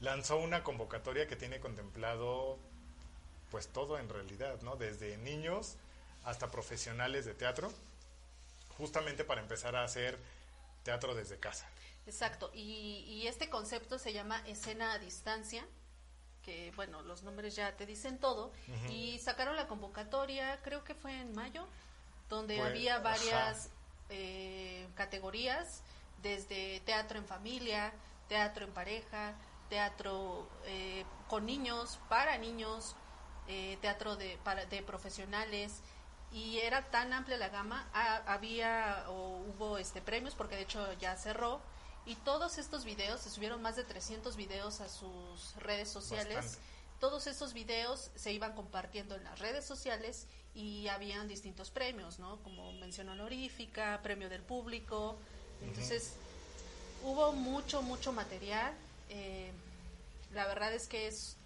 lanzó una convocatoria que tiene contemplado pues todo en realidad, ¿no? Desde niños hasta profesionales de teatro, justamente para empezar a hacer teatro desde casa. Exacto, y, y este concepto se llama escena a distancia, que bueno, los nombres ya te dicen todo, y sacaron la convocatoria, creo que fue en mayo, donde había varias eh, categorías, desde teatro en familia, teatro en pareja, teatro eh, con niños, para niños, eh, teatro de, para, de profesionales, y era tan amplia la gama, ha- había o hubo este premios, porque de hecho ya cerró, y todos estos videos, se subieron más de 300 videos a sus redes sociales. Bastante. Todos estos videos se iban compartiendo en las redes sociales y habían distintos premios, ¿no? Como mención honorífica, premio del público. Entonces, hubo mucho, mucho material. Eh, la verdad es que es,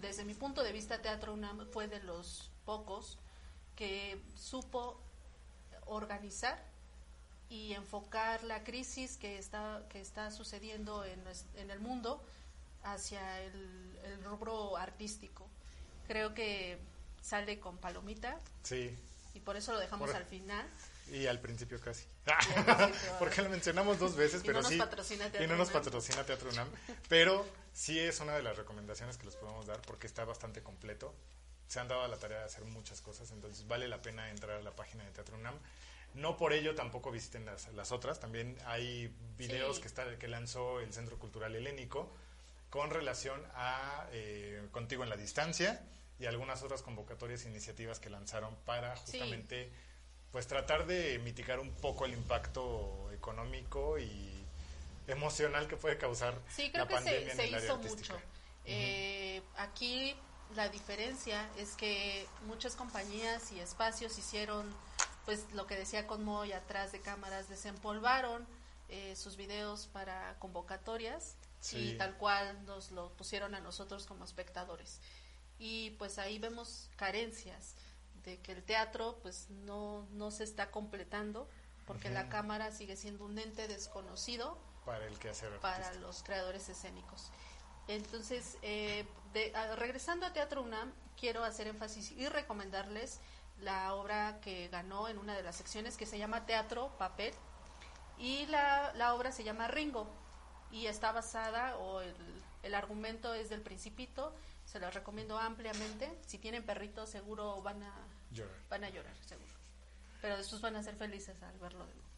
desde mi punto de vista, Teatro UNAM fue de los pocos que supo organizar y enfocar la crisis que está, que está sucediendo en, en el mundo hacia el, el rubro artístico. Creo que sale con palomita Sí, y por eso lo dejamos Por- al final. y al principio casi. al principio. Porque lo mencionamos dos veces, Y pero no nos sí. patrocina Teatro y no nos patrocina Teatro UNAM. Pero sí es una de las recomendaciones que les podemos dar porque está bastante completo. Se han dado a la tarea de hacer muchas cosas, entonces vale la pena entrar a la página de Teatro UNAM. No por ello tampoco visiten las, las otras, también hay videos Sí. que, está, que lanzó el Centro Cultural Helénico con relación a eh, Contigo en la Distancia y algunas otras convocatorias e iniciativas que lanzaron para Sí. justamente pues tratar de mitigar un poco el impacto económico y emocional que puede causar Sí, creo la que pandemia se, se en el área hizo artística. mucho. Eh, aquí la diferencia es que muchas compañías y espacios hicieron, pues lo que decía Conmoy atrás de cámaras, desempolvaron eh, sus videos para convocatorias Sí. y tal cual nos lo pusieron a nosotros como espectadores. Y pues ahí vemos carencias de que el teatro pues no, no se está completando porque la cámara sigue siendo un ente desconocido para el quehacer para artístico. los creadores escénicos. Entonces, eh, de- a- regresando a Teatro UNAM, quiero hacer énfasis y recomendarles la obra que ganó en una de las secciones que se llama Teatro Papel y la, la obra se llama Ringo y está basada o el, el argumento es del Principito, se las recomiendo ampliamente. Si tienen perritos seguro van a Llorar. van a llorar seguro. Pero después van a ser felices al verlo de nuevo.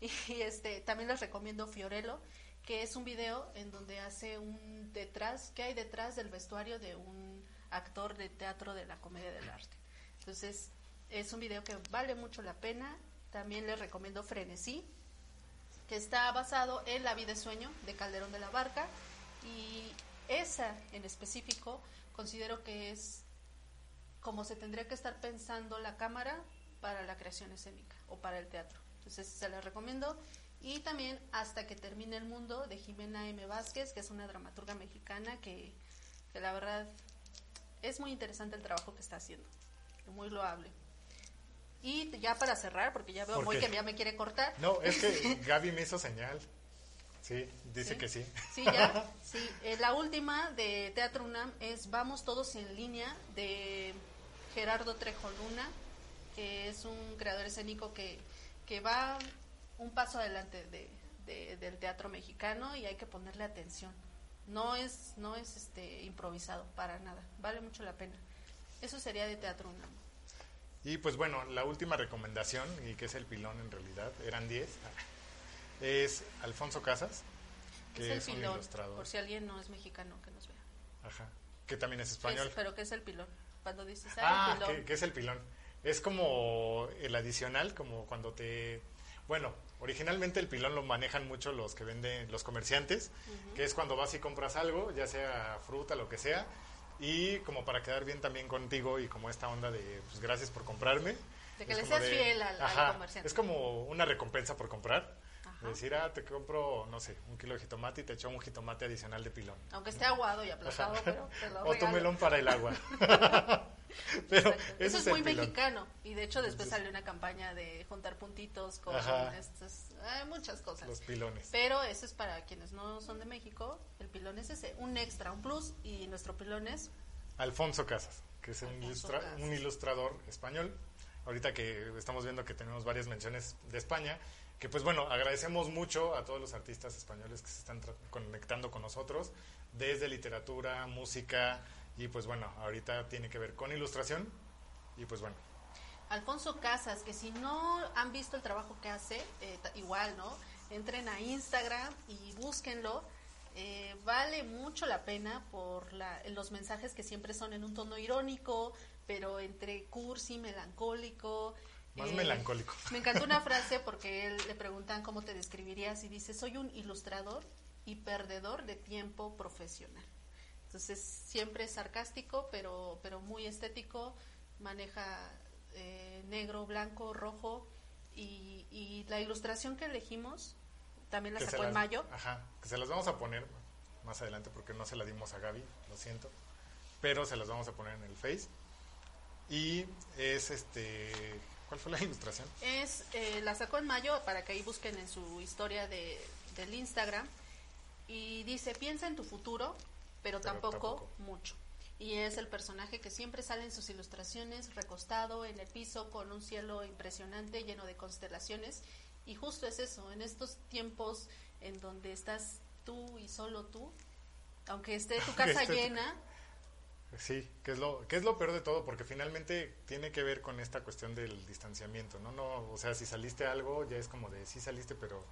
Y este también les recomiendo Fiorello, que es un video en donde hace un detrás, que hay detrás del vestuario de un actor de teatro de la comedia del arte. Entonces, es un video que vale mucho la pena. También les recomiendo Frenesí, que está basado en La vida de sueño de Calderón de la Barca y esa en específico considero que es como se tendría que estar pensando la cámara para la creación escénica o para el teatro. Entonces se las recomiendo. Y también Hasta que termine el mundo de Jimena M. Vázquez, que es una dramaturga mexicana que, que la verdad es muy interesante el trabajo que está haciendo, muy loable. Y ya para cerrar, porque ya veo ¿Por muy qué? que ya me quiere cortar. No, es que Gaby me hizo señal. Sí, dice ¿Sí? que sí. Sí, ya. Sí, Eh, la última de Teatro UNAM es Vamos Todos en Línea de Gerardo Trejo Luna, que es un creador escénico que, que va un paso adelante de, de- del teatro mexicano y hay que ponerle atención. No es, no es este improvisado para nada, vale mucho la pena. Eso sería de Teatro UNAM. Y pues bueno, la última recomendación, y que es el pilón en realidad, eran 10, es Alfonso Casas, que es es, un pilón, ilustrador. por si alguien no es mexicano que nos vea. Ajá, que también es ¿Qué español. es- pero ¿qué es el pilón? Cuando dices, Ah, ah, el pilón. que es el pilón. Es como el adicional, como cuando te... Bueno, originalmente el pilón lo manejan mucho los que venden, los comerciantes, que es cuando vas y compras algo, ya sea fruta, lo que sea, y como para quedar bien también contigo y como esta onda de, pues gracias por comprarme. De que le seas fiel al- al Ajá, comerciante. Es como una recompensa por comprar. Decir, ah, te compro, no sé, un kilo de jitomate y te echo un jitomate adicional de pilón. Aunque esté aguado y aplastado, pero te lo o tu regalo. melón para el agua. Pero Eso es el muy pilón. mexicano. Y de hecho después Entonces- salió una campaña de juntar puntitos con estas, eh, muchas cosas. Los pilones. Pero eso es para quienes no son de México. El pilón es ese, un extra, un plus. Y nuestro pilón es Alfonso Casas, que es un, ilustra- Casas. un ilustrador español. Ahorita que estamos viendo que tenemos varias menciones de España, que pues bueno, agradecemos mucho a todos los artistas españoles que se están conectando con nosotros, desde literatura, música, y pues bueno, ahorita tiene que ver con ilustración, y pues bueno, Alfonso Casas, que si no han visto el trabajo que hace, eh, igual, ¿no? Entren a Instagram y búsquenlo. Eh, vale mucho la pena por la, los mensajes que siempre son en un tono irónico, pero entre cursi, melancólico. Más Eh, melancólico. Me encantó una frase porque él le preguntan cómo te describirías y dice, soy un ilustrador y perdedor de tiempo profesional. Entonces siempre es sarcástico, pero, pero muy estético, maneja eh, negro, blanco, rojo y, y la ilustración que elegimos también la que sacó en las- mayo. Ajá, que se las vamos a poner más adelante porque no se la dimos a Gaby, lo siento, pero se las vamos a poner en el Face. Y es este, ¿cuál fue la ilustración? Es, eh, la sacó en mayo para que ahí busquen en su historia de, del Instagram. Y dice, piensa en tu futuro, pero, Pero tampoco, tampoco. mucho. Y es el personaje que siempre sale en sus ilustraciones, recostado en el piso con un cielo impresionante lleno de constelaciones. Y justo es eso, en estos tiempos en donde estás tú y solo tú, aunque esté tu casa Esté llena, Sí, que es lo que es lo peor de todo porque finalmente tiene que ver con esta cuestión del distanciamiento, ¿no? No, o sea, si saliste algo ya es como de sí saliste, pero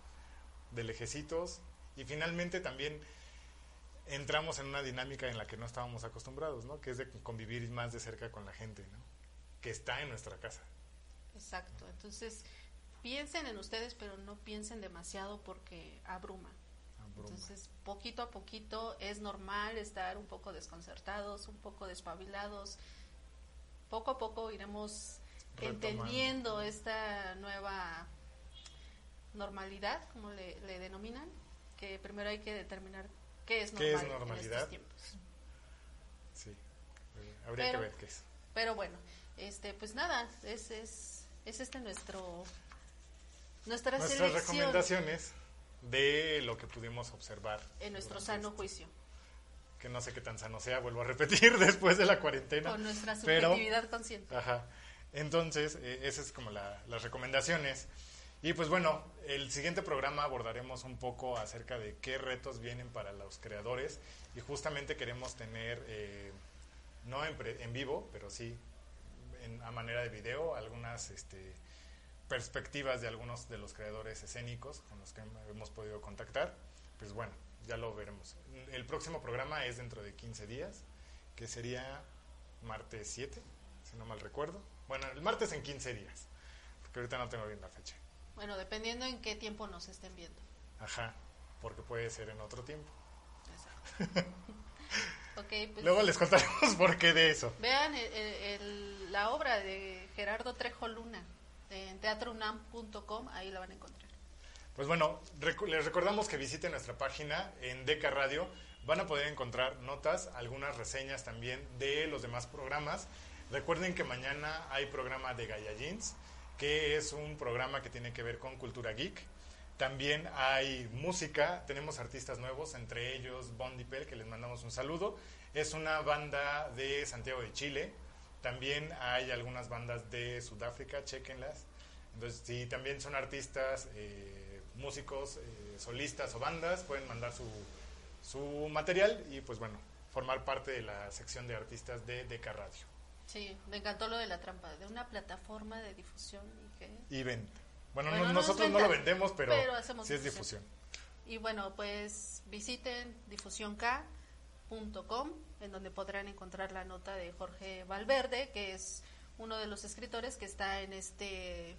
de lejecitos y finalmente también entramos en una dinámica en la que no estábamos acostumbrados, ¿no? Que es de convivir más de cerca con la gente, ¿no? Que está en nuestra casa. Exacto, entonces piensen en ustedes, pero no piensen demasiado porque abruma. Entonces, poquito a poquito es normal estar un poco desconcertados, un poco despabilados. Poco a poco iremos Retomando. entendiendo esta nueva normalidad, como le, le denominan, que primero hay que determinar qué es ¿Qué normal es en normalidad? estos tiempos. Sí. Eh, Habría Pero- que ver qué es. Pero bueno, este, pues nada, es, es, es este nuestro nuestra Nuestras recomendaciones de lo que pudimos observar en nuestro sano este- juicio, que no sé qué tan sano sea, vuelvo a repetir después de la cuarentena. con nuestra pero- subjetividad consciente. Ajá. Entonces, eh, esas es como la- las recomendaciones. Y pues bueno, el siguiente programa abordaremos un poco acerca de qué retos vienen para los creadores y justamente queremos tener, eh, no en, pre- en vivo, pero sí en- a manera de video, algunas este, perspectivas de algunos de los creadores escénicos con los que hemos podido contactar. Pues bueno, ya lo veremos. El próximo programa es dentro de 15 días, que sería martes 7, si no mal recuerdo. Bueno, el martes en 15 días, porque ahorita no tengo bien la fecha. Bueno, dependiendo en qué tiempo nos estén viendo. Ajá, porque puede ser en otro tiempo. Exacto. ok, pues Luego les contaremos por qué de eso. vean el- el- el- la obra de Gerardo Trejo Luna en teatrounam.com, ahí la van a encontrar. Pues bueno, les recordamos que visiten nuestra página en Deca Radio. Van a poder encontrar notas, algunas reseñas también de los demás programas. Recuerden que mañana hay programa de Gaia Jeans, que es un programa que tiene que ver con cultura geek. También hay música, tenemos artistas nuevos, entre ellos Bondipel, que les mandamos un saludo. Es una banda de Santiago de Chile. También hay algunas bandas de Sudáfrica, chequenlas. Entonces, si también son artistas, eh, músicos, eh, solistas o bandas, pueden mandar su, su material y pues bueno, formar parte de la sección de artistas de Deca Radio. Sí, me encantó lo de la trampa, de una plataforma de difusión y que... Y venta. Bueno, Bueno, no- no es nosotros no lo vendemos, pero, pero hacemos sí es difusión. difusión. Y bueno, pues visiten difusionk.com, en donde podrán encontrar la nota de Jorge Valverde, que es uno de los escritores que está en este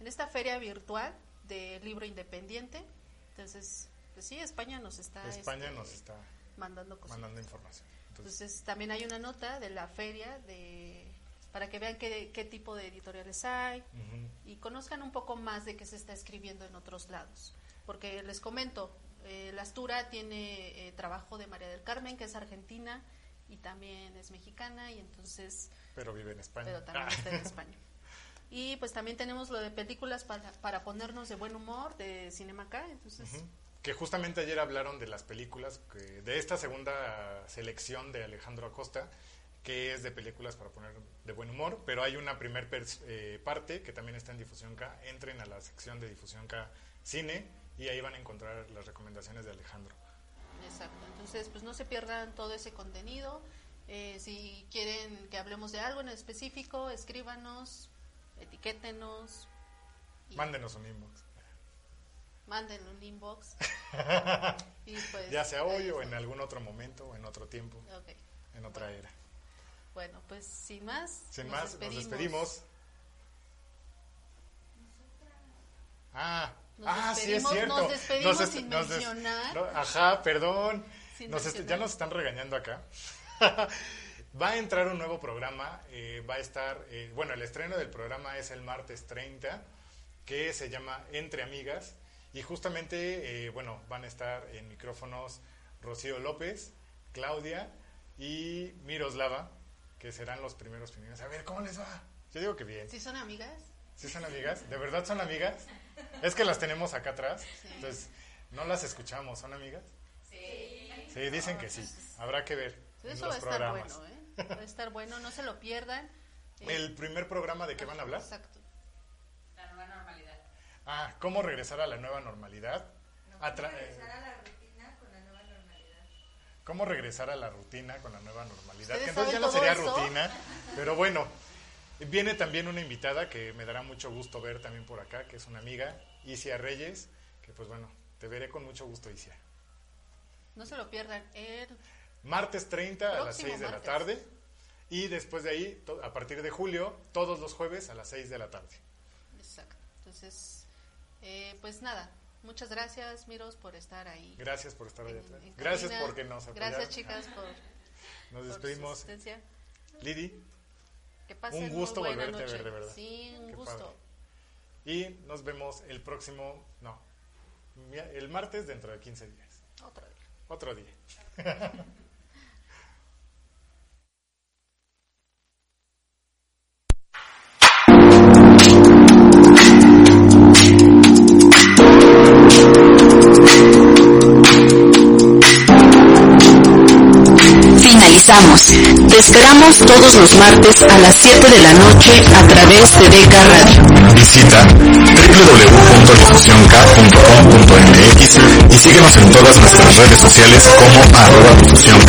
en esta feria virtual de libro independiente. Entonces, pues sí, España nos está España este, nos está mandando cosas. mandando información. Entonces, Entonces también hay una nota de la feria de para que vean qué, qué tipo de editoriales hay ujú. y conozcan un poco más de qué se está escribiendo en otros lados. Porque les comento, eh, la Astura tiene eh, trabajo de María del Carmen, que es argentina y también es mexicana y entonces, pero vive en España. pero también Ah. está en España. Y pues también tenemos lo de películas para, para ponernos de buen humor de Cinema K, entonces. Que justamente ayer hablaron de las películas, que- de esta segunda selección de Alejandro Acosta, que es de películas para poner de buen humor, pero hay una primer eh, parte que también está en Difusión K. Entren a la sección de Difusión K Cine y ahí van a encontrar las recomendaciones de Alejandro. Exacto, entonces pues no se pierdan todo ese contenido. Eh, si quieren que hablemos de algo en específico, escríbanos, etiquétenos, y Mándenos un inbox, mándenle un inbox. y pues, ya sea hoy o en algún otro momento, o en otro tiempo, Ok, en otra era. Bueno, pues sin más, Sin nos más, nos despedimos. Ah, Nos ah, sí es cierto. nos despedimos des- sin des- mencionar. no, ajá, perdón. Nos ya nos están regañando acá. va a entrar un nuevo programa. eh, va a estar, eh, bueno, el estreno del programa es el martes 30, que se llama Entre Amigas. Y justamente, eh, bueno, van a estar en micrófonos Rocío López, Claudia y Miroslava, que serán los primeros primeros. A ver, ¿cómo les va? Yo digo que bien. ¿Sí son amigas? ¿Sí son amigas? ¿De verdad son amigas? Es que las tenemos acá atrás. Entonces, no las escuchamos. ¿Son amigas? Sí. Sí, dicen que sí. Habrá que ver en Eso va los a estar programas. bueno, ¿eh? Va a estar bueno, no se lo pierdan. Eh, El primer programa de qué van a hablar? Exacto. La nueva normalidad. Ah, ¿cómo regresar a la nueva normalidad? A tra- eh, Regresar a la rutina con la nueva normalidad. ¿Cómo regresar a la rutina con la nueva normalidad? ¿Ustedes Que entonces ya no sería eso? rutina, pero bueno. Viene también una invitada que me dará mucho gusto ver también por acá, que es una amiga, Isia Reyes, que pues bueno, te veré con mucho gusto, Isia. No se lo pierdan. El Martes 30 a las Próximo 6 de la tarde y después de ahí, a partir de julio, todos los jueves a las 6 de la tarde. Exacto. Entonces, eh, pues nada, muchas gracias, Miros, por estar ahí. Gracias por estar ahí atrás. en Gracias porque nos apoyaron. Gracias, chicas, por, Nos por su despedimos. asistencia. Lidi, Que pasen Un gusto muy buena volverte a ver, de verdad. Sí, un Qué gusto. padre. y nos vemos el próximo, no, el martes dentro de 15 días. Otro día. Otro día. Te esperamos todos los martes a las 7 de la noche a través de Deca Radio. Visita www.difusionk.com.mx y síguenos en todas nuestras redes sociales como arroba difusionk.